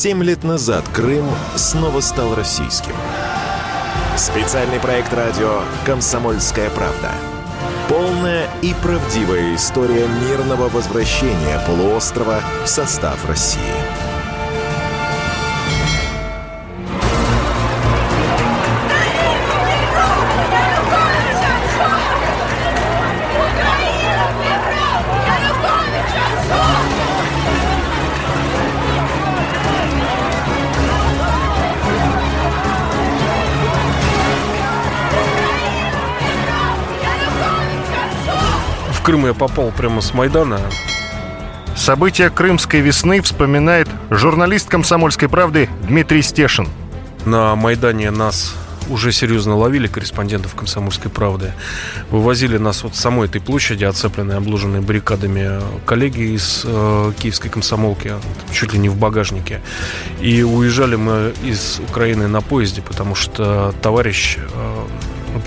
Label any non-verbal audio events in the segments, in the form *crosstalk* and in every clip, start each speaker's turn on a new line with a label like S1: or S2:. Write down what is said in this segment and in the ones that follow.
S1: Семь лет назад Крым снова стал российским. Специальный проект радио «Комсомольская правда». Полная и правдивая история мирного возвращения полуострова в состав России.
S2: Крым я попал прямо с Майдана.
S3: События крымской весны вспоминает журналист «Комсомольской правды» Дмитрий Стешин.
S2: На Майдане нас уже серьезно ловили корреспондентов «Комсомольской правды». Вывозили нас вот с самой этой площади, оцепленной, обложенной баррикадами, коллеги из э, киевской комсомолки, чуть ли не в багажнике. И уезжали мы из Украины на поезде, потому что товарищ э,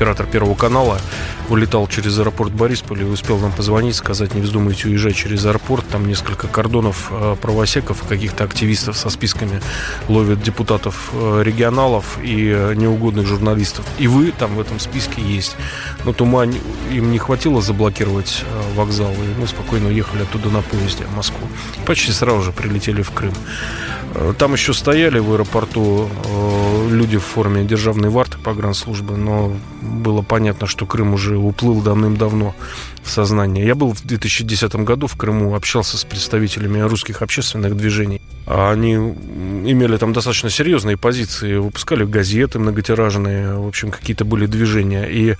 S2: оператор Первого канала, вылетал через аэропорт Борисполя и успел нам позвонить, сказать, не вздумайте уезжать через аэропорт. Там несколько кордонов э, правосеков, каких-то активистов со списками ловят депутатов э, регионалов и э, неугодных журналистов. И вы там в этом списке есть. Но тума им не хватило заблокировать вокзал, и мы спокойно уехали оттуда на поезде в Москву. Почти сразу же прилетели в Крым. Там еще стояли в аэропорту люди в форме державной варты погранслужбы, но было понятно, что Крым уже уплыл давным-давно в сознание. Я был в 2010 году в Крыму, общался с представителями русских общественных движений. А они имели там достаточно серьезные позиции, выпускали газеты многотиражные, в общем, какие-то были движения. И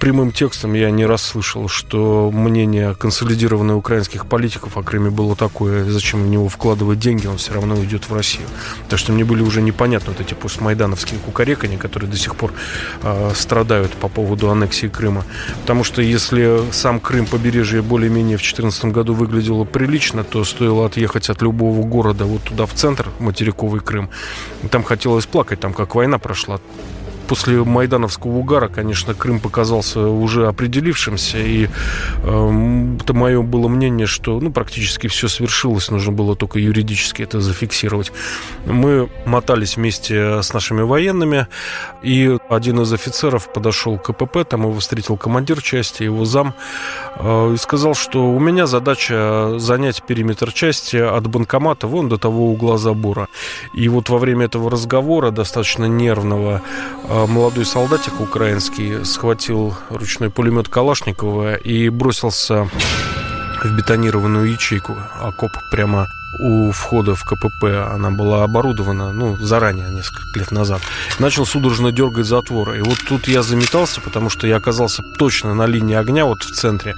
S2: прямым текстом я не раз слышал, что мнение консолидированных украинских политиков о Крыме было такое, зачем в него вкладывать деньги, он все равно уйдет в Россию. Так что мне были уже непонятны вот эти постмайдановские кукарекания, которые до сих пор э, страдают по поводу аннексии Крыма. Потому что если сам Крым, побережье более-менее в 2014 году выглядело прилично, то стоило отъехать от любого города вот туда, в центр, материковый Крым. Там хотелось плакать, там как война прошла после майдановского угара, конечно, Крым показался уже определившимся, и э, это мое было мнение, что ну, практически все свершилось, нужно было только юридически это зафиксировать. Мы мотались вместе с нашими военными, и один из офицеров подошел к КПП, там его встретил командир части, его зам, э, и сказал, что у меня задача занять периметр части от банкомата вон до того угла забора. И вот во время этого разговора, достаточно нервного, а молодой солдатик украинский схватил ручной пулемет Калашникова и бросился в бетонированную ячейку, окоп прямо у входа в КПП. Она была оборудована, ну, заранее, несколько лет назад. Начал судорожно дергать затвор. И вот тут я заметался, потому что я оказался точно на линии огня, вот в центре.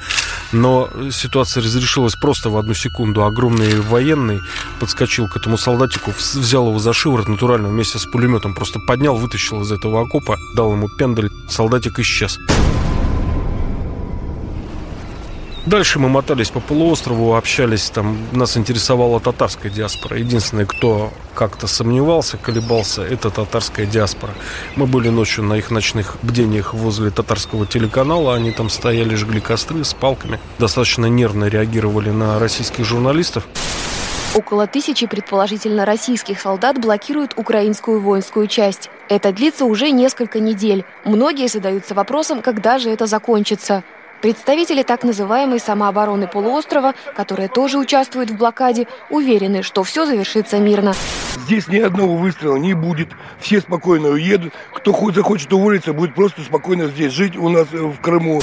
S2: Но ситуация разрешилась просто в одну секунду. Огромный военный подскочил к этому солдатику, взял его за шиворот натурально вместе с пулеметом, просто поднял, вытащил из этого окопа, дал ему пендель, солдатик исчез. Дальше мы мотались по полуострову, общались, там нас интересовала татарская диаспора. Единственный, кто как-то сомневался, колебался, это татарская диаспора. Мы были ночью на их ночных бдениях возле татарского телеканала, они там стояли, жгли костры с палками, достаточно нервно реагировали на российских журналистов.
S4: Около тысячи, предположительно, российских солдат блокируют украинскую воинскую часть. Это длится уже несколько недель. Многие задаются вопросом, когда же это закончится. Представители так называемой самообороны полуострова, которые тоже участвуют в блокаде, уверены, что все завершится мирно.
S5: Здесь ни одного выстрела не будет, все спокойно уедут. Кто хоть захочет уволиться, будет просто спокойно здесь жить у нас в Крыму.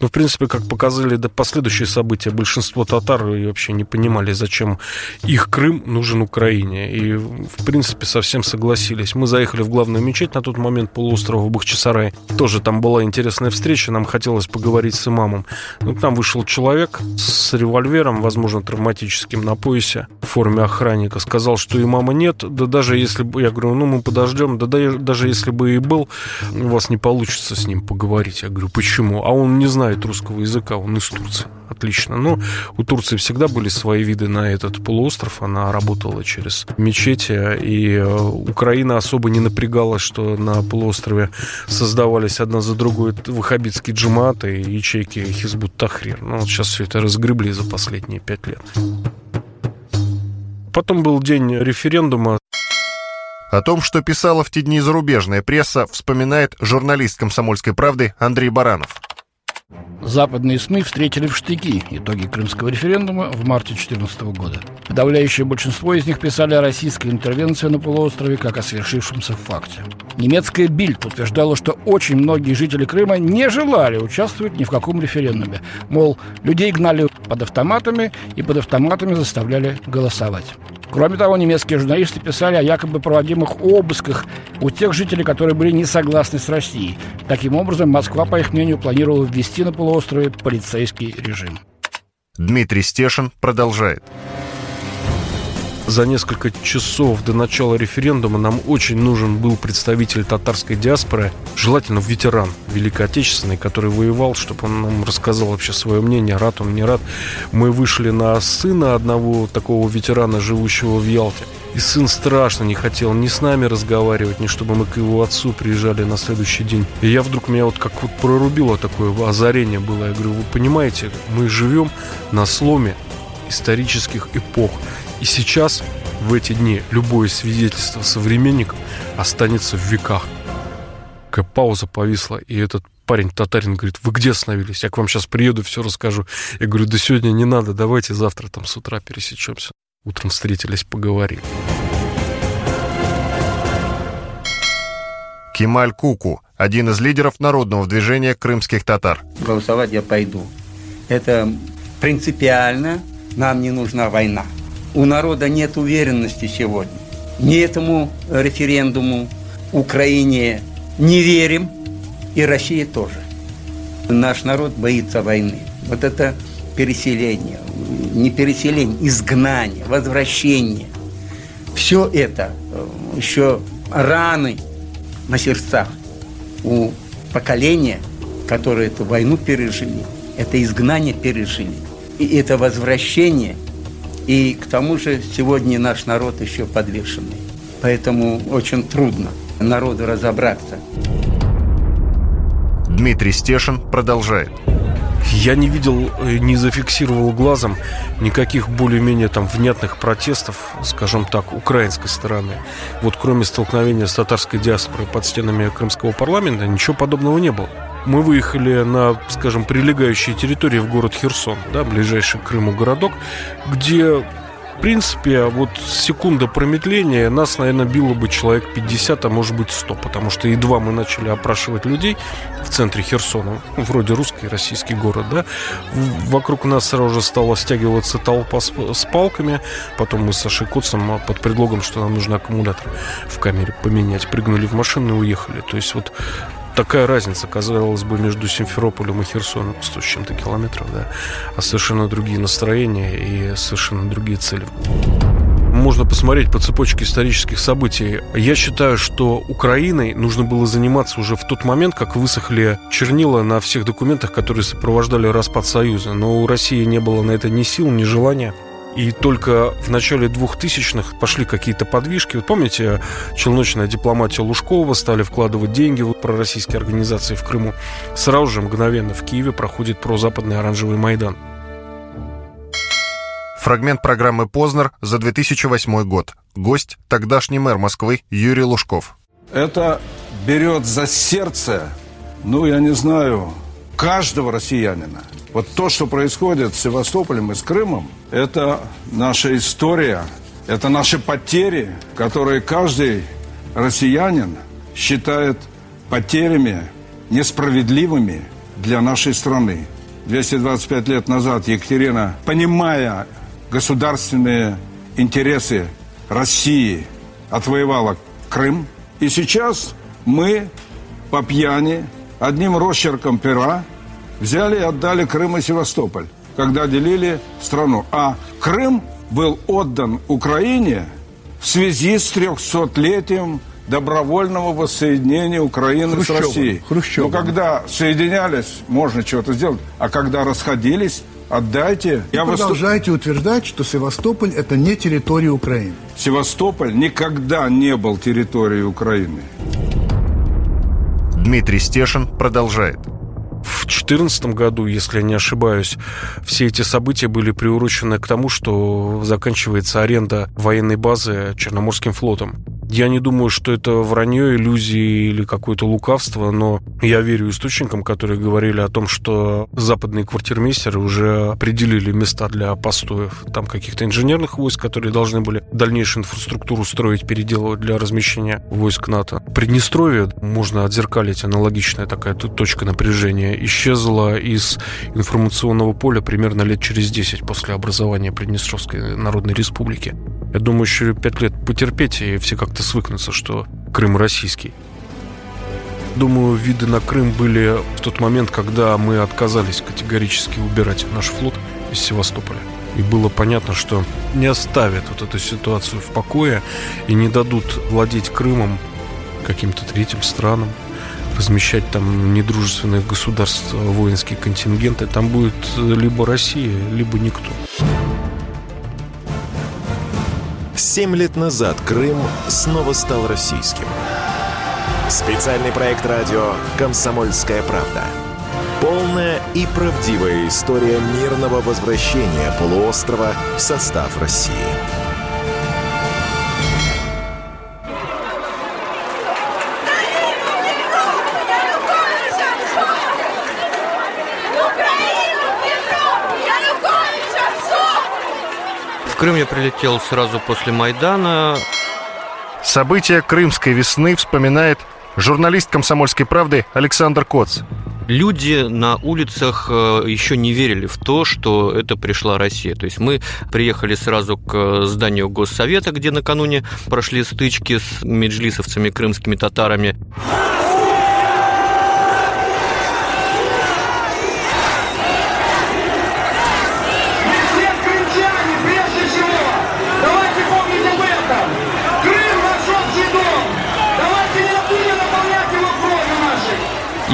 S2: Ну, в принципе, как показали до последующие события, большинство татар вообще не понимали, зачем их Крым нужен Украине. И, в принципе, совсем согласились. Мы заехали в главную мечеть на тот момент полуострова Бахчисарай. Тоже там была интересная встреча, нам хотелось поговорить с имамом. Ну, к нам вышел человек с револьвером, возможно, травматическим на поясе, в форме охранника. Сказал, что имама нет. Да даже если бы... Я говорю, ну, мы подождем. Да даже если бы и был, у вас не получится с ним поговорить. Я говорю, почему? А он не знает знает русского языка, он из Турции. Отлично. Но у Турции всегда были свои виды на этот полуостров. Она работала через мечети, и э, Украина особо не напрягалась, что на полуострове создавались одна за другой ваххабитские джиматы и ячейки Хизбут Тахрир. Но вот сейчас все это разгребли за последние пять лет. Потом был день референдума.
S3: О том, что писала в те дни зарубежная пресса, вспоминает журналист «Комсомольской правды» Андрей Баранов.
S6: Западные СМИ встретили в штыки итоги крымского референдума в марте 2014 года. Подавляющее большинство из них писали о российской интервенции на полуострове как о свершившемся факте. Немецкая Бильд утверждала, что очень многие жители Крыма не желали участвовать ни в каком референдуме. Мол, людей гнали под автоматами и под автоматами заставляли голосовать. Кроме того, немецкие журналисты писали о якобы проводимых обысках у тех жителей, которые были не согласны с Россией. Таким образом, Москва, по их мнению, планировала ввести на полуострове полицейский режим.
S3: Дмитрий Стешин продолжает
S2: за несколько часов до начала референдума нам очень нужен был представитель татарской диаспоры, желательно ветеран Великой Отечественной, который воевал, чтобы он нам рассказал вообще свое мнение, рад он, не рад. Мы вышли на сына одного такого ветерана, живущего в Ялте. И сын страшно не хотел ни с нами разговаривать, ни чтобы мы к его отцу приезжали на следующий день. И я вдруг меня вот как вот прорубило такое озарение было. Я говорю, вы понимаете, мы живем на сломе исторических эпох. И сейчас, в эти дни, любое свидетельство современников останется в веках. Какая пауза повисла, и этот парень татарин говорит, вы где остановились? Я к вам сейчас приеду, все расскажу. Я говорю, да сегодня не надо, давайте завтра там с утра пересечемся. Утром встретились, поговорили.
S3: Кемаль Куку, один из лидеров народного движения крымских татар.
S7: Голосовать я пойду. Это принципиально, нам не нужна война у народа нет уверенности сегодня. Ни этому референдуму Украине не верим, и Россия тоже. Наш народ боится войны. Вот это переселение, не переселение, изгнание, возвращение. Все это э, еще раны на сердцах у поколения, которые эту войну пережили, это изгнание пережили. И это возвращение – и к тому же сегодня наш народ еще подвешенный. Поэтому очень трудно народу разобраться.
S3: Дмитрий Стешин продолжает.
S2: Я не видел, не зафиксировал глазом никаких более-менее там внятных протестов, скажем так, украинской стороны. Вот кроме столкновения с татарской диаспорой под стенами крымского парламента, ничего подобного не было мы выехали на, скажем, прилегающие территории в город Херсон, да, ближайший к Крыму городок, где в принципе, вот секунда промедления нас, наверное, било бы человек 50, а может быть 100, потому что едва мы начали опрашивать людей в центре Херсона, вроде русский российский город, да, вокруг нас сразу же стала стягиваться толпа с, с палками, потом мы с Сашей Коцем под предлогом, что нам нужно аккумулятор в камере поменять, прыгнули в машину и уехали. То есть вот такая разница, казалось бы, между Симферополем и Херсоном, 100 с чем-то километров, да, а совершенно другие настроения и совершенно другие цели можно посмотреть по цепочке исторических событий. Я считаю, что Украиной нужно было заниматься уже в тот момент, как высохли чернила на всех документах, которые сопровождали распад Союза. Но у России не было на это ни сил, ни желания. И только в начале 2000-х пошли какие-то подвижки. Вот помните, челночная дипломатия Лужкова стали вкладывать деньги в пророссийские организации в Крыму. Сразу же мгновенно в Киеве проходит прозападный оранжевый Майдан.
S3: Фрагмент программы «Познер» за 2008 год. Гость – тогдашний мэр Москвы Юрий Лужков.
S8: Это берет за сердце, ну, я не знаю, каждого россиянина. Вот то, что происходит с Севастополем и с Крымом, это наша история, это наши потери, которые каждый россиянин считает потерями несправедливыми для нашей страны. 225 лет назад Екатерина, понимая государственные интересы России, отвоевала Крым. И сейчас мы по пьяни одним росчерком пера взяли и отдали Крым и Севастополь, когда делили страну. А Крым был отдан Украине в связи с 300-летием добровольного воссоединения Украины Хрущева, с Россией. Хрущева. Но когда соединялись, можно что-то сделать, а когда расходились, отдайте.
S9: И Я продолжаете выступ... утверждать, что Севастополь это не территория Украины.
S8: Севастополь никогда не был территорией Украины.
S3: Дмитрий Стешин продолжает
S2: 2014 году, если я не ошибаюсь, все эти события были приурочены к тому, что заканчивается аренда военной базы Черноморским флотом. Я не думаю, что это вранье, иллюзии или какое-то лукавство, но я верю источникам, которые говорили о том, что западные квартирмейстеры уже определили места для постоев там каких-то инженерных войск, которые должны были дальнейшую инфраструктуру строить, переделывать для размещения войск НАТО. Приднестровье, можно отзеркалить аналогичная такая точка напряжения, исчезла из информационного поля примерно лет через 10 после образования Приднестровской Народной Республики. Я думаю, еще пять лет потерпеть, и все как-то свыкнутся, что Крым российский. Думаю, виды на Крым были в тот момент, когда мы отказались категорически убирать наш флот из Севастополя. И было понятно, что не оставят вот эту ситуацию в покое и не дадут владеть Крымом каким-то третьим странам, размещать там недружественных государств воинские контингенты. Там будет либо Россия, либо никто.
S1: Семь лет назад Крым снова стал российским. Специальный проект радио «Комсомольская правда». Полная и правдивая история мирного возвращения полуострова в состав России.
S10: Крым я прилетел сразу после Майдана.
S3: События крымской весны вспоминает журналист «Комсомольской правды» Александр Коц.
S10: Люди на улицах э, еще не верили в то, что это пришла Россия. То есть мы приехали сразу к зданию Госсовета, где накануне прошли стычки с меджлисовцами, крымскими татарами.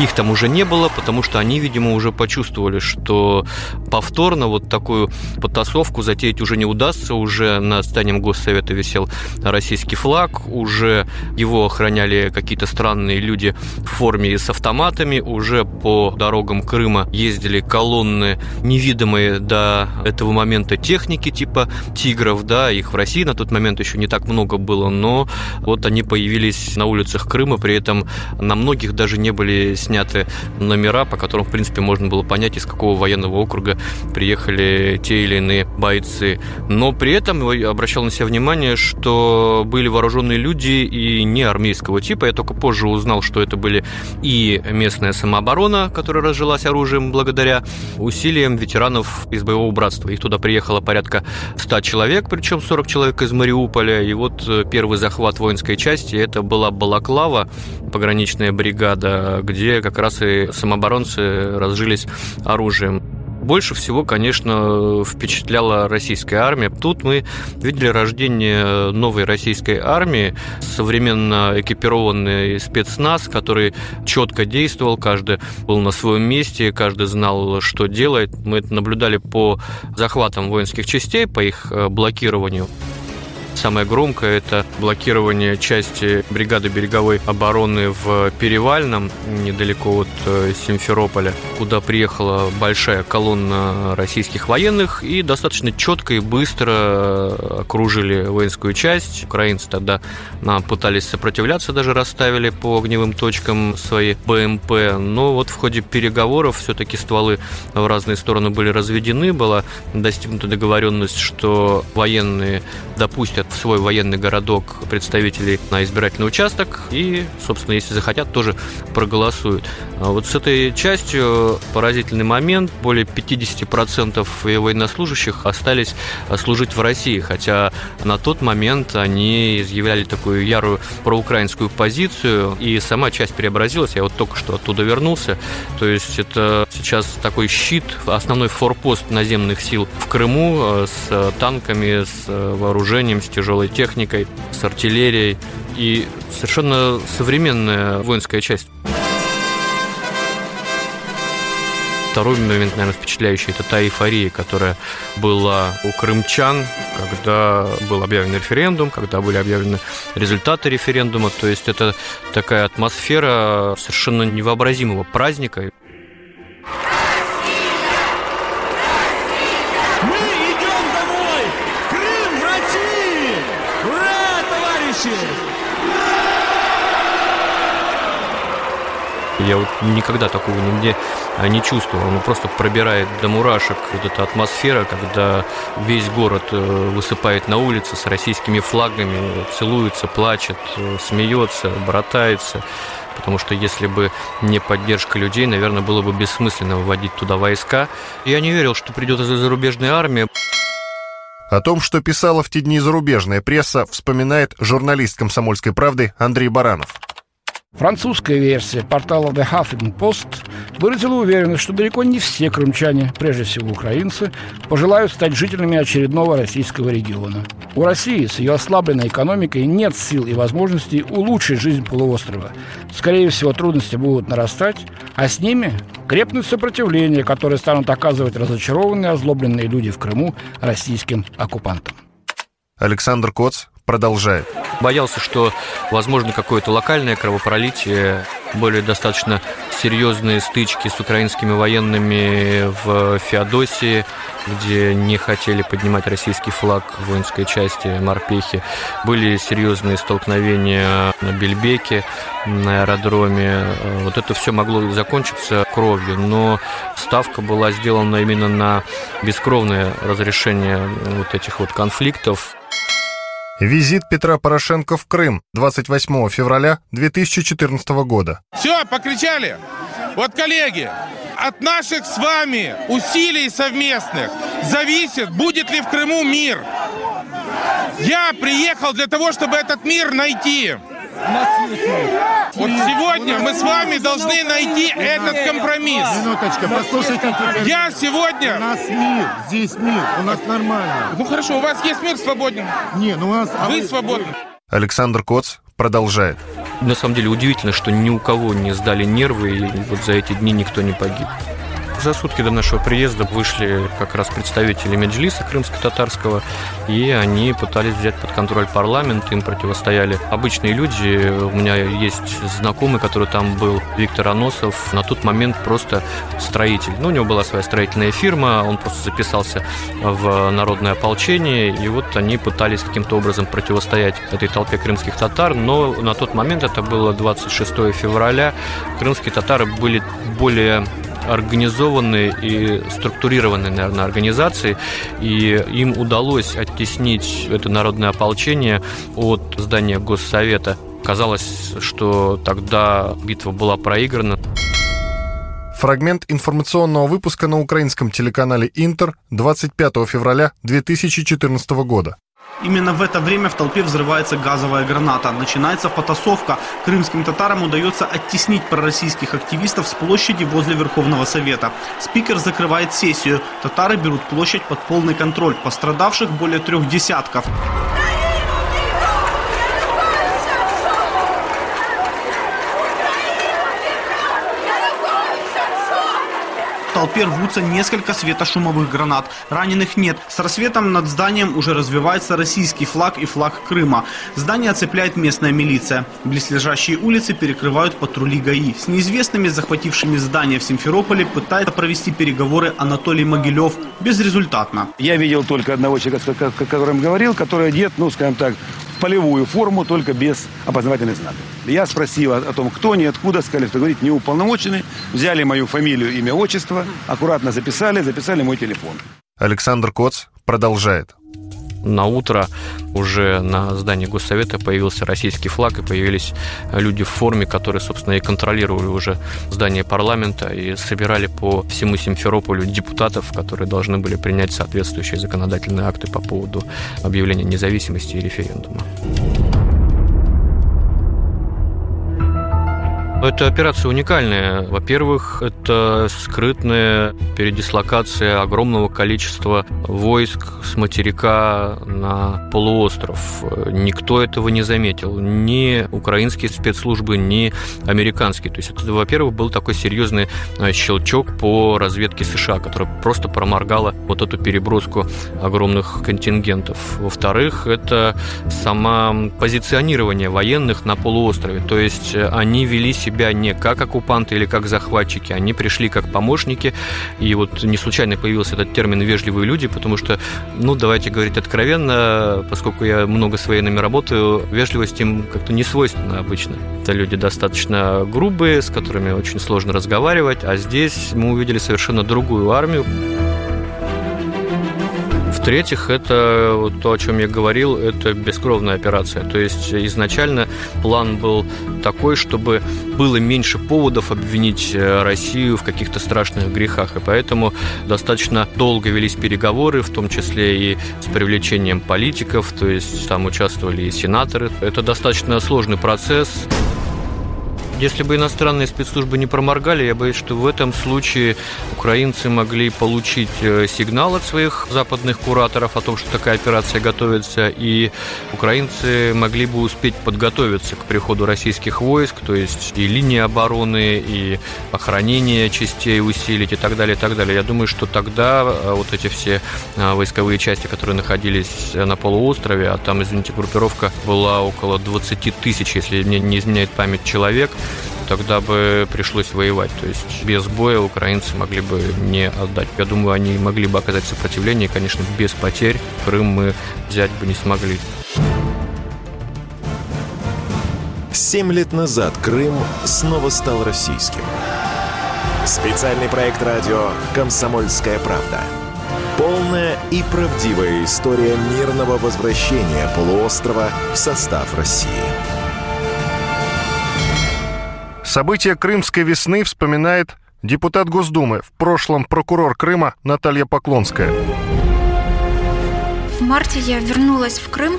S10: Их там уже не было, потому что они, видимо, уже почувствовали, что повторно вот такую потасовку затеять уже не удастся. Уже на здании Госсовета висел российский флаг, уже его охраняли какие-то странные люди в форме и с автоматами, уже по дорогам Крыма ездили колонны невидимые до этого момента техники типа «Тигров», да, их в России на тот момент еще не так много было, но вот они появились на улицах Крыма, при этом на многих даже не были сняты номера, по которым, в принципе, можно было понять, из какого военного округа приехали те или иные бойцы. Но при этом я обращал на себя внимание, что были вооруженные люди и не армейского типа. Я только позже узнал, что это были и местная самооборона, которая разжилась оружием благодаря усилиям ветеранов из боевого братства. Их туда приехало порядка 100 человек, причем 40 человек из Мариуполя. И вот э, первый захват воинской части это была Балаклава, пограничная бригада, где как раз и самооборонцы разжились оружием. Больше всего, конечно, впечатляла российская армия. Тут мы видели рождение новой российской армии, современно экипированный спецназ, который четко действовал, каждый был на своем месте, каждый знал, что делает. Мы это наблюдали по захватам воинских частей, по их э, блокированию. Самое громкое – это блокирование части бригады береговой обороны в Перевальном, недалеко от э, Симферополя, куда приехала большая колонна российских военных и достаточно четко и быстро окружили воинскую часть. Украинцы тогда пытались сопротивляться, даже расставили по огневым точкам свои БМП, но вот в ходе переговоров все-таки стволы в разные стороны были разведены, была достигнута договоренность, что военные допустят в свой военный городок представителей на избирательный участок и, собственно, если захотят, тоже проголосуют. А вот с этой частью поразительный момент. Более 50% военнослужащих остались служить в России, хотя на тот момент они изъявляли такую ярую проукраинскую позицию, и сама часть преобразилась. Я вот только что оттуда вернулся. То есть это сейчас такой щит, основной форпост наземных сил в Крыму э, с танками, с вооружением, с тяжелой техникой, с артиллерией и совершенно современная воинская часть. Второй момент, наверное, впечатляющий, это та эйфория, которая была у крымчан, когда был объявлен референдум, когда были объявлены результаты референдума. То есть это такая атмосфера совершенно невообразимого праздника. Я вот никогда такого нигде а, не чувствовал. Ну, просто пробирает до мурашек вот эта атмосфера, когда весь город э, высыпает на улице с российскими флагами, целуется, плачет, э, смеется, братается. Потому что если бы не поддержка людей, наверное, было бы бессмысленно выводить туда войска. Я не верил, что придет из-за зарубежной армии.
S3: О том, что писала в те дни зарубежная пресса, вспоминает журналист «Комсомольской правды» Андрей Баранов.
S6: Французская версия портала The Huffington Post выразила уверенность, что далеко не все крымчане, прежде всего украинцы, пожелают стать жителями очередного российского региона. У России с ее ослабленной экономикой нет сил и возможностей улучшить жизнь полуострова. Скорее всего, трудности будут нарастать, а с ними крепнуть сопротивление, которое станут оказывать разочарованные озлобленные люди в Крыму российским оккупантам.
S3: Александр Коц продолжает.
S10: Боялся, что возможно какое-то локальное кровопролитие, более достаточно серьезные стычки с украинскими военными в Феодосии, где не хотели поднимать российский флаг в воинской части морпехи. Были серьезные столкновения на Бельбеке, на аэродроме. Вот это все могло закончиться кровью, но ставка была сделана именно на бескровное разрешение вот этих вот конфликтов.
S3: Визит Петра Порошенко в Крым 28 февраля 2014 года.
S11: Все, покричали. Вот, коллеги, от наших с вами усилий совместных зависит, будет ли в Крыму мир. Я приехал для того, чтобы этот мир найти. Вот сегодня мы с вами должны найти этот компромисс.
S9: Минуточка, послушайте.
S11: Я сегодня...
S9: У нас мир, здесь мир, у нас нормально.
S11: Ну хорошо, у вас есть мир свободен.
S9: Не, ну у нас...
S11: Вы свободны.
S3: Александр Коц продолжает.
S10: На самом деле удивительно, что ни у кого не сдали нервы, и вот за эти дни никто не погиб. За сутки до нашего приезда вышли как раз представители Меджлиса крымско-татарского, и они пытались взять под контроль парламент, им противостояли обычные люди. У меня есть знакомый, который там был, Виктор Аносов, на тот момент просто строитель. Ну, у него была своя строительная фирма, он просто записался в народное ополчение, и вот они пытались каким-то образом противостоять этой толпе крымских татар, но на тот момент, это было 26 февраля, крымские татары были более организованные и структурированные, наверное, организации, и им удалось оттеснить это народное ополчение от здания Госсовета. Казалось, что тогда битва была проиграна.
S3: Фрагмент информационного выпуска на украинском телеканале «Интер» 25 февраля 2014 года.
S12: Именно в это время в толпе взрывается газовая граната. Начинается потасовка. Крымским татарам удается оттеснить пророссийских активистов с площади возле Верховного Совета. Спикер закрывает сессию. Татары берут площадь под полный контроль. Пострадавших более трех десятков. Толпе рвутся несколько светошумовых гранат. Раненых нет. С рассветом над зданием уже развивается российский флаг и флаг Крыма. Здание оцепляет местная милиция. Близлежащие улицы перекрывают патрули ГАИ. С неизвестными, захватившими здание в Симферополе, пытается провести переговоры Анатолий Могилев. Безрезультатно.
S13: Я видел только одного человека, о котором говорил, который одет, ну, скажем так, полевую форму, только без опознавательных знаков. Я спросил о, том, кто они, откуда, сказали, что говорить не уполномочены. Взяли мою фамилию, имя, отчество, аккуратно записали, записали мой телефон.
S3: Александр Коц продолжает
S10: на утро уже на здании Госсовета появился российский флаг и появились люди в форме, которые, собственно, и контролировали уже здание парламента и собирали по всему Симферополю депутатов, которые должны были принять соответствующие законодательные акты по поводу объявления независимости и референдума. Эта операция уникальная. Во-первых, это скрытная передислокация огромного количества войск с материка на полуостров. Никто этого не заметил. Ни украинские спецслужбы, ни американские. То есть это, во-первых, был такой серьезный э, щелчок по разведке США, которая просто проморгала вот эту переброску огромных контингентов. Во-вторых, это сама позиционирование военных на полуострове. То есть они вели себя себя не как оккупанты или как захватчики, они пришли как помощники. И вот не случайно появился этот термин «вежливые люди», потому что, ну, давайте говорить откровенно, поскольку я много с военными работаю, вежливость им как-то не свойственна обычно. Это люди достаточно грубые, с которыми очень сложно разговаривать, а здесь мы увидели совершенно другую армию. В-третьих, это вот то, о чем я говорил, это бескровная операция. То есть изначально план был такой, чтобы было меньше поводов обвинить э, Россию в каких-то страшных грехах. И поэтому достаточно долго велись переговоры, в том числе и с привлечением политиков, то есть там участвовали и сенаторы. Это достаточно сложный процесс. Если бы иностранные спецслужбы не проморгали, я боюсь, что в этом случае украинцы могли получить э, сигнал от своих западных кураторов о том, что такая операция готовится, и украинцы могли бы успеть подготовиться к приходу российских войск, то есть и линии обороны, и охранение частей усилить и так далее, и так далее. Я думаю, что тогда э, вот эти все э, войсковые части, которые находились на полуострове, а там, извините, группировка была около 20 тысяч, если мне не изменяет память, человек, тогда бы пришлось воевать. То есть без боя украинцы могли бы не отдать. Я думаю, они могли бы оказать сопротивление, и, конечно, без потерь Крым мы взять бы не смогли.
S1: Семь лет назад Крым снова стал российским. Специальный проект радио «Комсомольская правда». Полная и правдивая история мирного возвращения полуострова в состав России.
S3: События Крымской весны вспоминает депутат Госдумы, в прошлом прокурор Крыма Наталья Поклонская.
S14: В марте я вернулась в Крым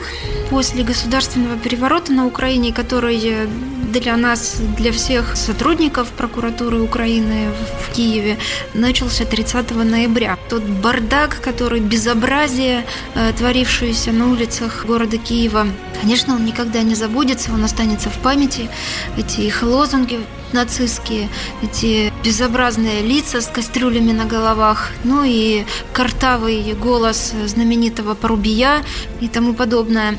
S14: после государственного переворота на Украине, который для нас, для всех сотрудников прокуратуры Украины в Киеве начался 30 ноября. Тот бардак, который безобразие, э, творившееся на улицах города Киева, конечно, он никогда не забудется, он останется в памяти. Эти их лозунги нацистские, эти безобразные лица с кастрюлями на головах, ну и картавый голос знаменитого Порубия и тому подобное.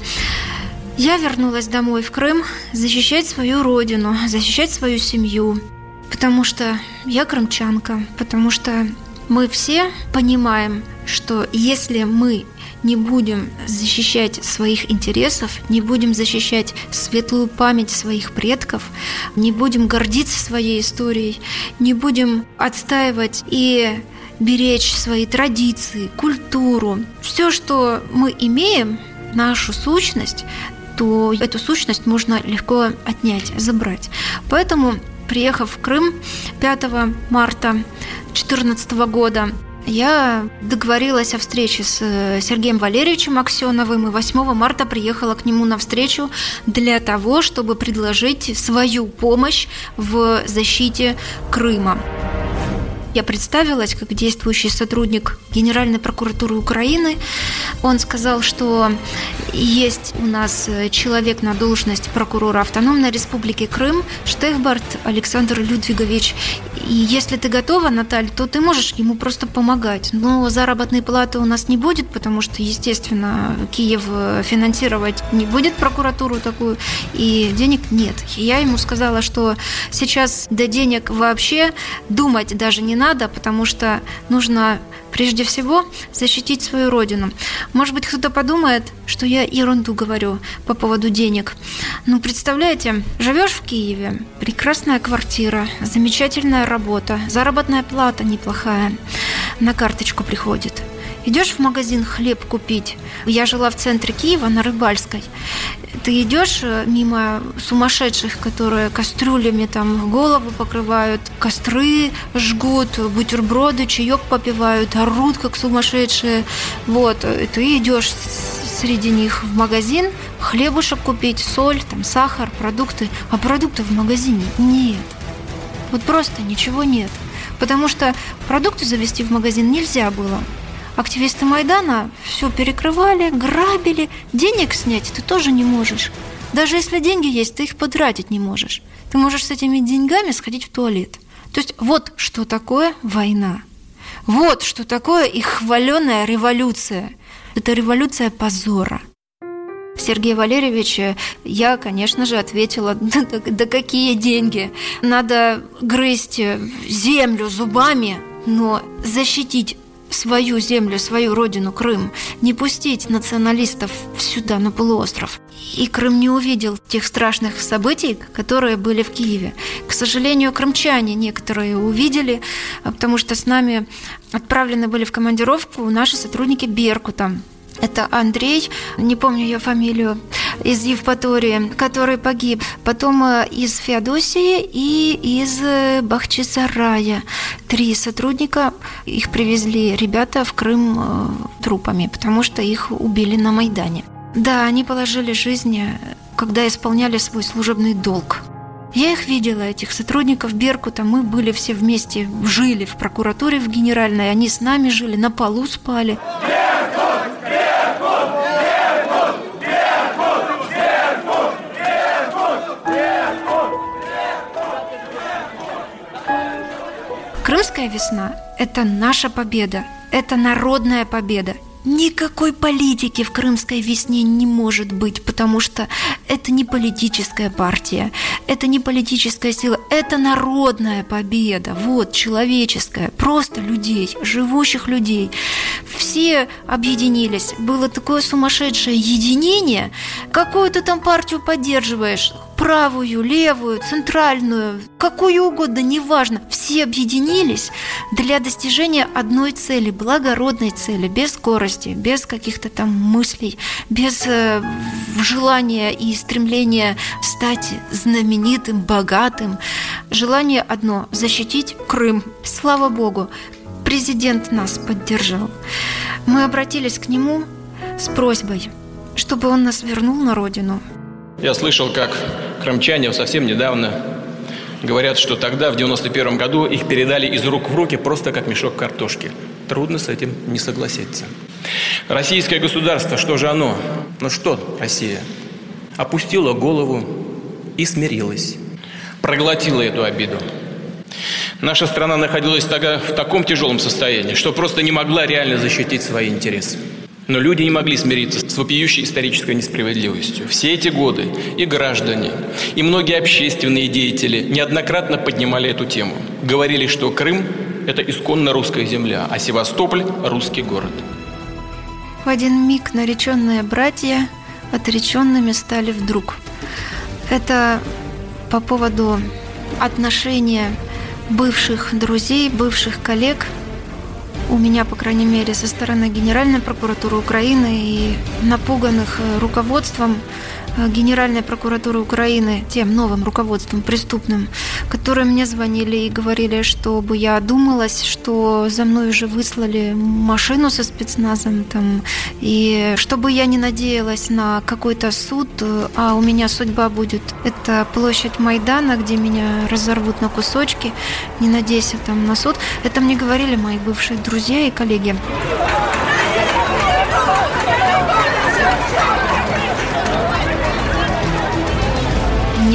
S14: Я вернулась домой в Крым защищать свою родину, защищать свою семью, потому что я крымчанка, потому что мы все понимаем, что если мы не будем защищать своих интересов, не будем защищать светлую память своих предков, не будем гордиться своей историей, не будем отстаивать и беречь свои традиции, культуру, все, что мы имеем, нашу сущность, то эту сущность можно легко отнять, забрать. Поэтому, приехав в Крым 5 марта 2014 года, я договорилась о встрече с э, Сергеем Валерьевичем Аксеновым и 8 марта приехала к нему на встречу для того, чтобы предложить свою помощь в защите Крыма. Я представилась как действующий сотрудник Генеральной прокуратуры Украины. Он сказал, что есть у нас э, человек на должность прокурора Автономной Республики Крым, Штехбарт Александр Людвигович. И если ты готова, Наталья, то ты можешь ему просто помогать. Но заработной платы у нас не будет, потому что, естественно, Киев э, финансировать не будет прокуратуру такую, и денег нет. Я ему сказала, что сейчас до денег вообще думать даже не надо, потому что нужно прежде всего защитить свою родину. Может быть, кто-то подумает, что я ерунду говорю по поводу денег. Ну, представляете, живешь в Киеве, прекрасная квартира, замечательная работа, заработная плата неплохая, на карточку приходит. Идешь в магазин хлеб купить. Я жила в центре Киева на Рыбальской ты идешь э, мимо сумасшедших, которые кастрюлями там голову покрывают, костры жгут, бутерброды, чаек попивают, орут как сумасшедшие. Вот, и ты идешь среди них в магазин, хлебушек купить, соль, там, сахар, продукты, а продуктов в магазине нет. Вот просто ничего нет. Потому что продукты завести в магазин нельзя было. Активисты Майдана все перекрывали, грабили. Денег снять ты тоже не можешь. Даже если деньги есть, ты их потратить не можешь. Ты можешь с этими деньгами сходить в туалет. То есть вот что такое война. Вот что такое их хваленая революция. Это революция позора. Сергей Валерьевич, я, конечно же, ответила, *laughs* да, да, да какие деньги? Надо грызть землю зубами, но защитить свою землю, свою родину Крым, не пустить националистов сюда, на полуостров. И Крым не увидел тех страшных событий, которые были в Киеве. К сожалению, крымчане некоторые увидели, потому что с нами отправлены были в командировку наши сотрудники Беркута. Это Андрей, не помню ее фамилию, из Евпатории, который погиб. Потом э, из Феодосии и из э, Бахчисарая. Три сотрудника, их привезли ребята в Крым э, трупами, потому что их убили на Майдане. Да, они положили жизнь, когда исполняли свой служебный долг. Я их видела, этих сотрудников Беркута. Мы были все вместе, жили в прокуратуре в генеральной. Они с нами жили, на полу спали. Крымская весна – это наша победа, это народная победа. Никакой политики в крымской весне не может быть, потому что это не политическая партия, это не политическая сила, это народная победа, вот, человеческая, просто людей, живущих людей. Все объединились, было такое сумасшедшее единение, какую ты там партию поддерживаешь, правую, левую, центральную, какую угодно, неважно, все объединились для достижения одной цели, благородной цели, без скорости, без каких-то там мыслей, без э, желания и стремления стать знаменитым, богатым. Желание одно – защитить Крым. Слава Богу, президент нас поддержал. Мы обратились к нему с просьбой, чтобы он нас вернул на родину.
S15: Я слышал, как крымчане совсем недавно говорят, что тогда, в 91 году, их передали из рук в руки просто как мешок картошки. Трудно с этим не согласиться. Российское государство, что же оно? Ну что Россия? Опустила голову и смирилась. Проглотила эту обиду. Наша страна находилась тогда в таком тяжелом состоянии, что просто не могла реально защитить свои интересы. Но люди не могли смириться с вопиющей исторической несправедливостью. Все эти годы и граждане, и многие общественные деятели неоднократно поднимали эту тему. Говорили, что Крым – это исконно русская земля, а Севастополь – русский город.
S14: В один миг нареченные братья отреченными стали вдруг. Это по поводу отношения бывших друзей, бывших коллег – у меня, по крайней мере, со стороны Генеральной прокуратуры Украины и напуганных э, руководством Генеральной прокуратуры Украины, тем новым руководством преступным, которые мне звонили и говорили, чтобы я думалась, что за мной уже выслали машину со спецназом, там, и чтобы я не надеялась на какой-то суд, а у меня судьба будет. Это площадь Майдана, где меня разорвут на кусочки, не надейся там на суд. Это мне говорили мои бывшие друзья и коллеги.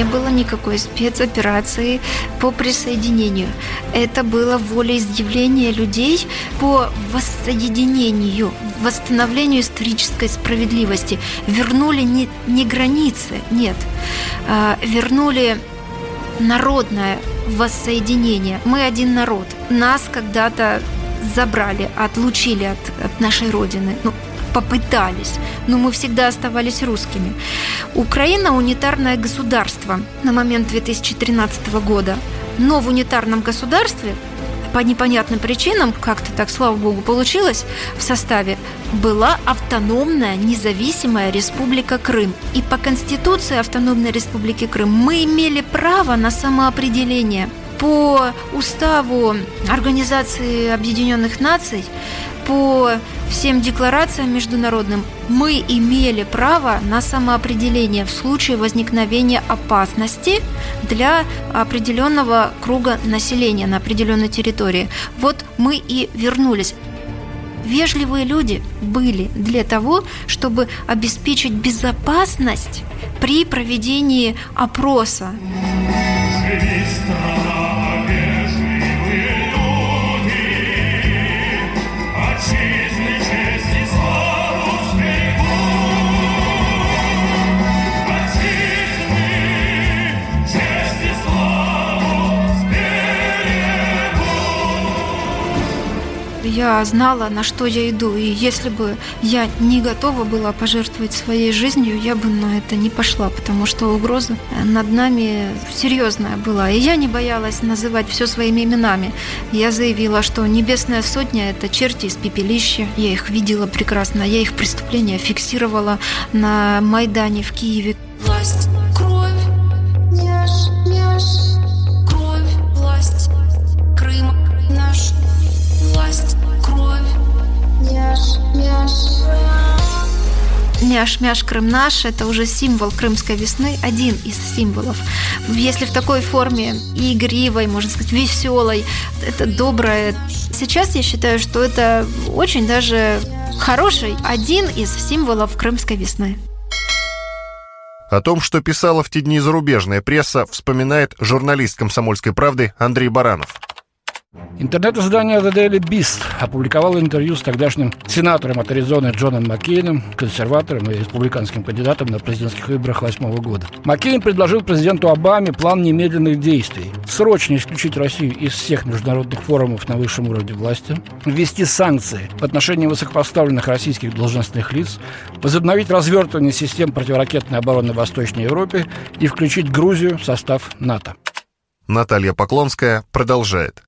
S14: Не было никакой спецоперации по присоединению. Это было волеизъявление людей по воссоединению, восстановлению исторической справедливости. Вернули не, не границы, нет, а, вернули народное воссоединение. Мы один народ. Нас когда-то забрали, отлучили от, от нашей родины. Ну, попытались, но мы всегда оставались русскими. Украина – унитарное государство на момент 2013 года, но в унитарном государстве по непонятным причинам, как-то так, слава богу, получилось, в составе была автономная независимая республика Крым. И по Конституции автономной республики Крым мы имели право на самоопределение. По уставу Организации Объединенных Наций по всем декларациям международным мы имели право на самоопределение в случае возникновения опасности для определенного круга населения на определенной территории. Вот мы и вернулись. Вежливые люди были для того, чтобы обеспечить безопасность при проведении опроса. Живи, я знала, на что я иду. И если бы я не готова была пожертвовать своей жизнью, я бы на это не пошла, потому что угроза над нами серьезная была. И я не боялась называть все своими именами. Я заявила, что Небесная Сотня – это черти из пепелища. Я их видела прекрасно, я их преступления фиксировала на Майдане в Киеве. Власть, Мяш-мяш Крым наш – это уже символ крымской весны, один из символов. Если в такой форме игривой, можно сказать, веселой, это доброе. Сейчас я считаю, что это очень даже хороший, один из символов крымской весны.
S3: О том, что писала в те дни зарубежная пресса, вспоминает журналист «Комсомольской правды» Андрей Баранов.
S6: Интернет-издание The Daily Beast опубликовало интервью с тогдашним сенатором от Аризоны Джоном Маккейном, консерватором и республиканским кандидатом на президентских выборах 2008 года. Маккейн предложил президенту Обаме план немедленных действий. Срочно исключить Россию из всех международных форумов на высшем уровне власти, ввести санкции в отношении высокопоставленных российских должностных лиц, возобновить развертывание систем противоракетной обороны в Восточной Европе и включить Грузию в состав НАТО.
S3: Наталья Поклонская продолжает.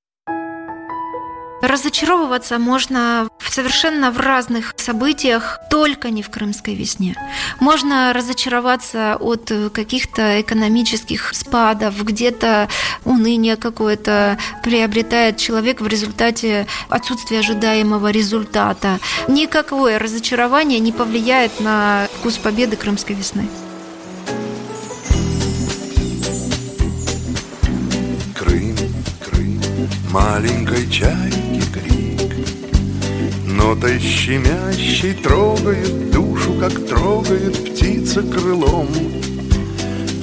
S14: Разочаровываться можно совершенно в разных событиях, только не в крымской весне. Можно разочароваться от каких-то экономических спадов, где-то уныние какое-то приобретает человек в результате отсутствия ожидаемого результата. Никакое разочарование не повлияет на вкус победы крымской весны.
S16: Крым, Крым, маленькой крик Нотой щемящей трогает душу, как трогает птица крылом.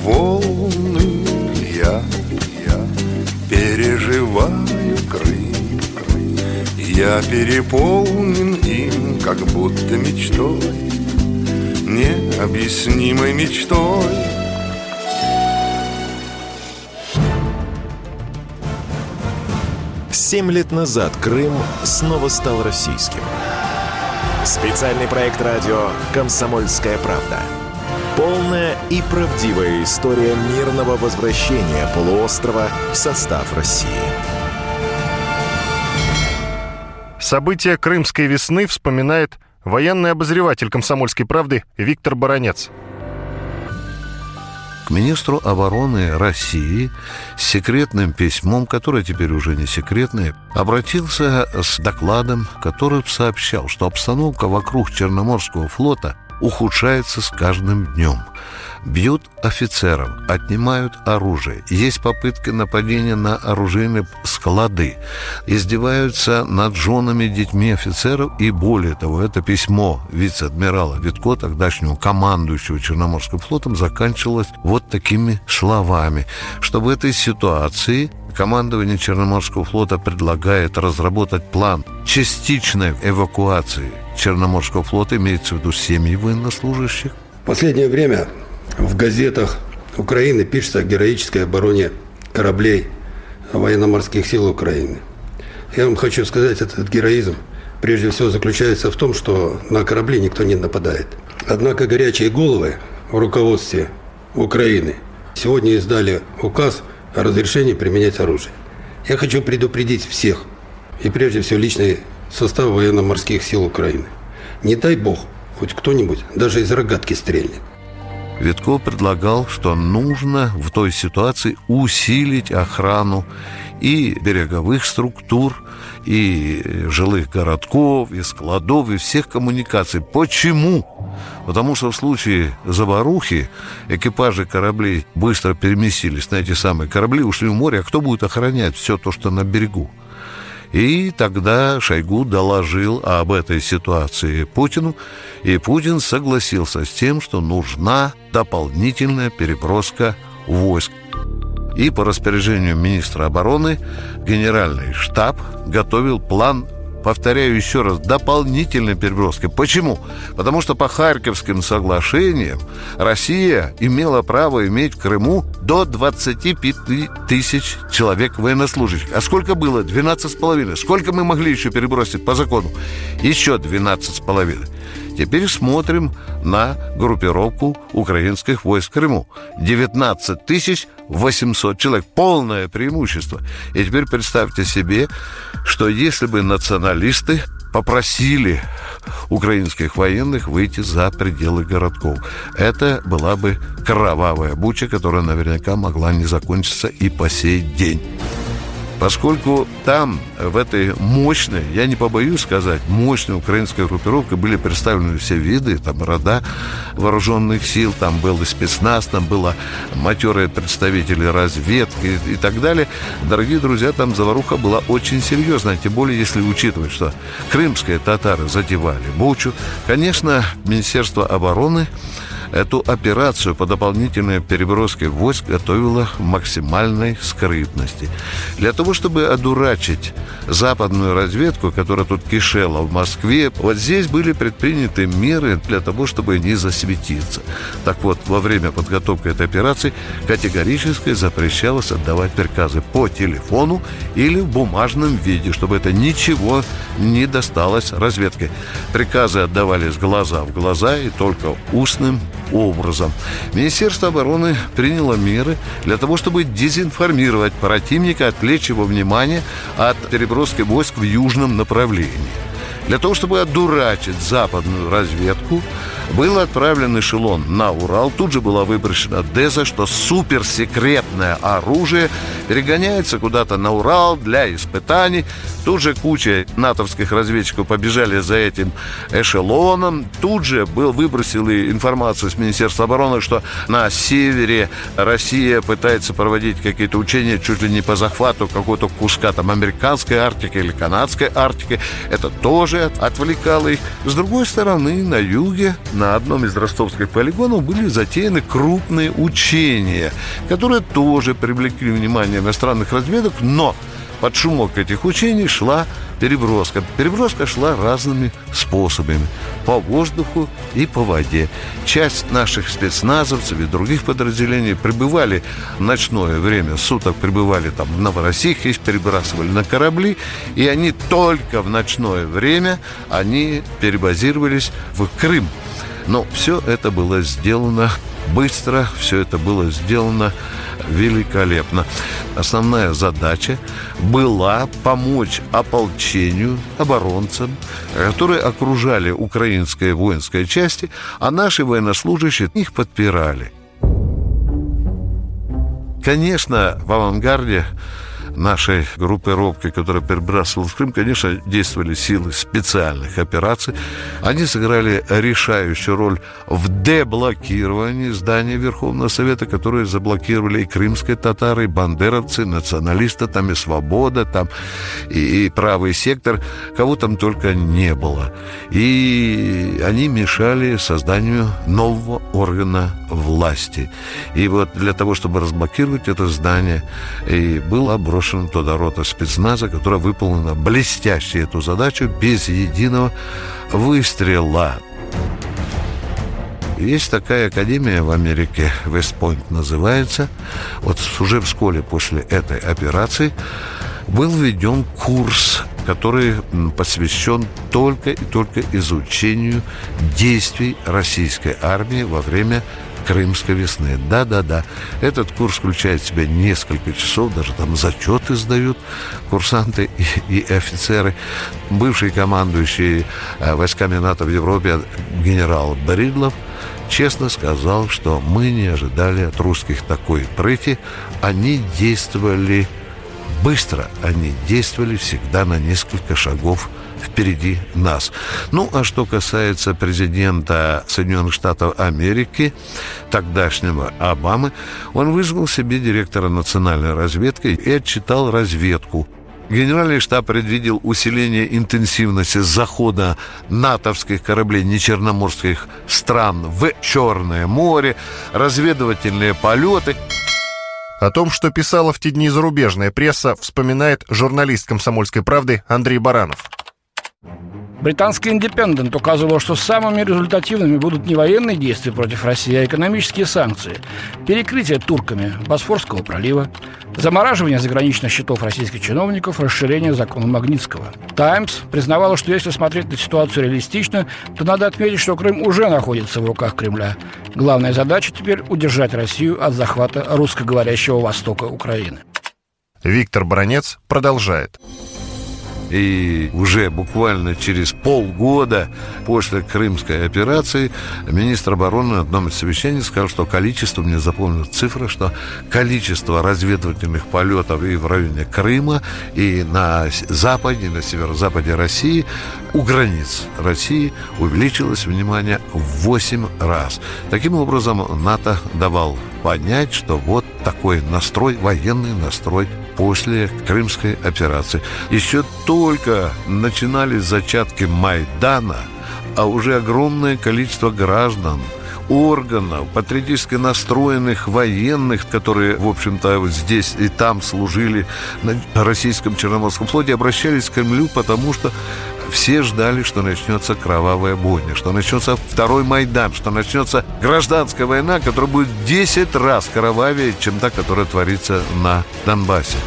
S16: Волны я, я переживаю Крым, Крым Я переполнен им, как будто мечтой Необъяснимой мечтой
S1: Семь лет назад Крым снова стал российским. Специальный проект радио «Комсомольская правда». Полная и правдивая история мирного возвращения полуострова в состав России.
S3: События Крымской весны вспоминает военный обозреватель «Комсомольской правды» Виктор Баранец
S17: министру обороны России с секретным письмом, которое теперь уже не секретное, обратился с докладом, который сообщал, что обстановка вокруг Черноморского флота ухудшается с каждым днем. Бьют офицеров, отнимают оружие. Есть попытки нападения на оружейные склады. Издеваются над женами, детьми офицеров. И более того, это письмо вице-адмирала Витко, тогдашнего командующего Черноморским флотом, заканчивалось вот такими словами, что в этой ситуации командование Черноморского флота предлагает разработать план частичной эвакуации Черноморского флота, имеется в виду семьи военнослужащих.
S18: В последнее время в газетах Украины пишется о героической обороне кораблей военно-морских сил Украины. Я вам хочу сказать, этот героизм прежде всего заключается в том, что на корабли никто не нападает. Однако горячие головы в руководстве Украины сегодня издали указ о разрешении применять оружие. Я хочу предупредить всех, и прежде всего личный состав военно-морских сил Украины. Не дай бог, хоть кто-нибудь даже из рогатки стрельнет.
S17: Витко предлагал, что нужно в той ситуации усилить охрану и береговых структур, и жилых городков, и складов, и всех коммуникаций. Почему? Потому что в случае заварухи экипажи кораблей быстро переместились на эти самые корабли, ушли в море, а кто будет охранять все то, что на берегу? И тогда Шойгу доложил об этой ситуации Путину, и Путин согласился с тем, что нужна дополнительная переброска войск. И по распоряжению министра обороны генеральный штаб готовил план повторяю еще раз, дополнительной переброски. Почему? Потому что по Харьковским соглашениям Россия имела право иметь в Крыму до 25 тысяч человек военнослужащих. А сколько было? 12 с половиной. Сколько мы могли еще перебросить по закону? Еще 12 с половиной. Теперь смотрим на группировку украинских войск в Крыму. 19 тысяч 800 человек. Полное преимущество. И теперь представьте себе, что если бы националисты попросили украинских военных выйти за пределы городков. Это была бы кровавая буча, которая наверняка могла не закончиться и по сей день. Поскольку там, в этой мощной, я не побоюсь сказать, мощной украинской группировке были представлены все виды, там рода вооруженных сил, там был и спецназ, там было матерые представители разведки и, и так далее. Дорогие друзья, там заваруха была очень серьезная, тем более если учитывать, что крымские татары затевали Бучу. Конечно, Министерство обороны Эту операцию по дополнительной переброске войск готовила в максимальной скрытности. Для того, чтобы одурачить западную разведку, которая тут кишела в Москве, вот здесь были предприняты меры для того, чтобы не засветиться. Так вот, во время подготовки этой операции категорически запрещалось отдавать приказы по телефону или в бумажном виде, чтобы это ничего не досталось разведке. Приказы отдавались глаза в глаза и только устным образом. Министерство обороны приняло меры для того, чтобы дезинформировать противника, отвлечь его внимание от переброски войск в южном направлении. Для того, чтобы одурачить западную разведку, был отправлен эшелон на Урал. Тут же была выброшена Деза, что суперсекретное оружие перегоняется куда-то на Урал для испытаний. Тут же куча натовских разведчиков побежали за этим эшелоном. Тут же был выбросили информацию с Министерства обороны, что на севере Россия пытается проводить какие-то учения чуть ли не по захвату какого-то куска там американской Арктики или канадской Арктики. Это тоже отвлекало их. С другой стороны, на юге, на одном из ростовских полигонов были затеяны крупные учения, которые тоже привлекли внимание иностранных разведок, но под шумок этих учений шла переброска. Переброска шла разными способами. По воздуху и по воде. Часть наших спецназовцев и других подразделений прибывали в ночное время суток, прибывали там в Новороссийск, их перебрасывали на корабли, и они только в ночное время они перебазировались в Крым. Но все это было сделано быстро, все это было сделано великолепно. Основная задача была помочь ополчению, оборонцам, которые окружали украинские воинские части, а наши военнослужащие их подпирали. Конечно, в авангарде нашей группировки, которая перебрасывалась в Крым, конечно, действовали силы специальных операций. Они сыграли решающую роль в деблокировании здания Верховного Совета, которые заблокировали и крымские татары, и бандеровцы, националисты, там и свобода, там и, и правый сектор, кого там только не было. И они мешали созданию нового органа власти. И вот для того, чтобы разблокировать это здание, и был оброшен брошена туда рота спецназа, которая выполнила блестяще эту задачу без единого выстрела. Есть такая академия в Америке, Вестпойнт называется. Вот уже вскоре после этой операции был введен курс, который посвящен только и только изучению действий российской армии во время Крымской весны. Да-да-да. Этот курс включает в себя несколько часов, даже там зачеты сдают курсанты и, и офицеры. Бывший командующий э, войсками НАТО в Европе генерал Бридлов честно сказал, что мы не ожидали от русских такой прыти. Они действовали быстро, они действовали всегда на несколько шагов впереди нас. Ну, а что касается президента Соединенных Штатов Америки, тогдашнего Обамы, он вызвал себе директора национальной разведки и отчитал разведку Генеральный штаб предвидел усиление интенсивности захода натовских кораблей нечерноморских стран в Черное море, разведывательные полеты.
S3: О том, что писала в те дни зарубежная пресса, вспоминает журналист «Комсомольской правды» Андрей Баранов.
S6: Британский «Индепендент» указывал, что самыми результативными будут не военные действия против России, а экономические санкции. Перекрытие турками Босфорского пролива, замораживание заграничных счетов российских чиновников, расширение закона Магнитского. «Таймс» признавала, что если смотреть на ситуацию реалистично, то надо отметить, что Крым уже находится в руках Кремля. Главная задача теперь – удержать Россию от захвата русскоговорящего востока Украины.
S3: Виктор Бронец продолжает.
S17: И уже буквально через полгода после Крымской операции министр обороны на одном из совещаний сказал, что количество, мне запомнил цифра, что количество разведывательных полетов и в районе Крыма, и на западе, и на северо-западе России у границ России увеличилось, внимание, в 8 раз. Таким образом, НАТО давал понять, что вот такой настрой, военный настрой после Крымской операции. Еще только начинались зачатки Майдана, а уже огромное количество граждан органов, патриотически настроенных военных, которые, в общем-то, здесь и там служили на российском Черноморском флоте, обращались к Кремлю, потому что все ждали, что начнется кровавая бойня, что начнется второй Майдан, что начнется гражданская война, которая будет 10 раз кровавее, чем та, которая творится на Донбассе.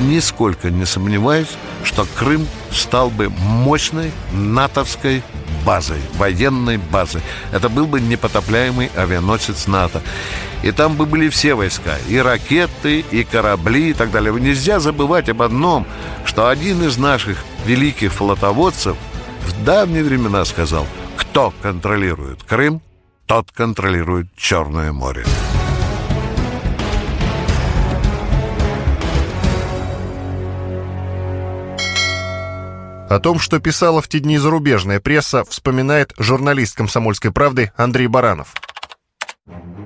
S17: Нисколько не сомневаюсь, что Крым стал бы мощной натовской базой, военной базой. Это был бы непотопляемый авианосец НАТО. И там бы были все войска, и ракеты, и корабли, и так далее. Нельзя забывать об одном, что один из наших великих флотоводцев в давние времена сказал, кто контролирует Крым, тот контролирует Черное море.
S3: О том, что писала в те дни зарубежная пресса, вспоминает журналист «Комсомольской правды» Андрей Баранов.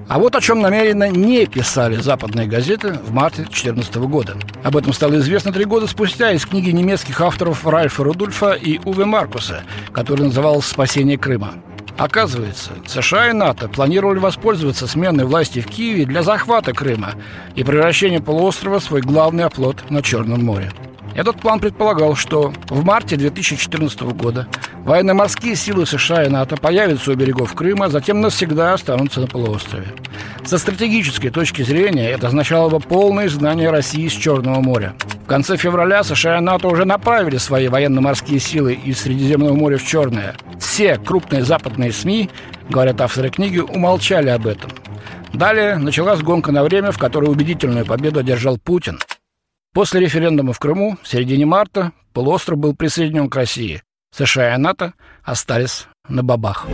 S6: А вот о чем намеренно не писали западные газеты в марте 2014 года. Об этом стало известно три года спустя из книги немецких авторов Ральфа Рудольфа и Уве Маркуса, которая называлась «Спасение Крыма». Оказывается, США и НАТО планировали воспользоваться сменой власти в Киеве для захвата Крыма и превращения полуострова в свой главный оплот на Черном море. Этот план предполагал, что в марте 2014 года военно-морские силы США и НАТО появятся у берегов Крыма, затем навсегда останутся на полуострове. Со стратегической точки зрения это означало бы полное изгнание России из Черного моря. В конце февраля США и НАТО уже направили свои военно-морские силы из Средиземного моря в Черное. Все крупные западные СМИ, говорят авторы книги, умолчали об этом. Далее началась гонка на время, в которой убедительную победу одержал Путин – После референдума в Крыму в середине марта полуостров был присоединен к России. США и НАТО остались на бабах.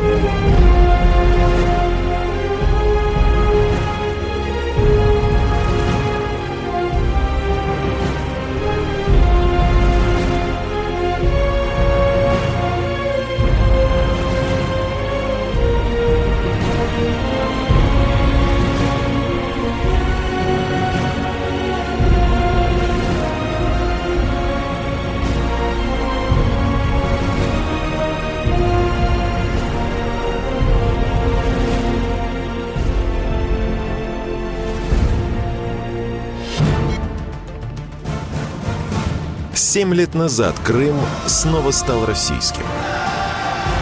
S1: Семь лет назад Крым снова стал российским.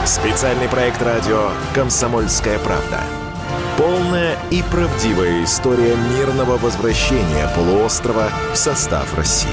S1: Специальный проект радио «Комсомольская правда». Полная и правдивая история мирного возвращения полуострова в состав России.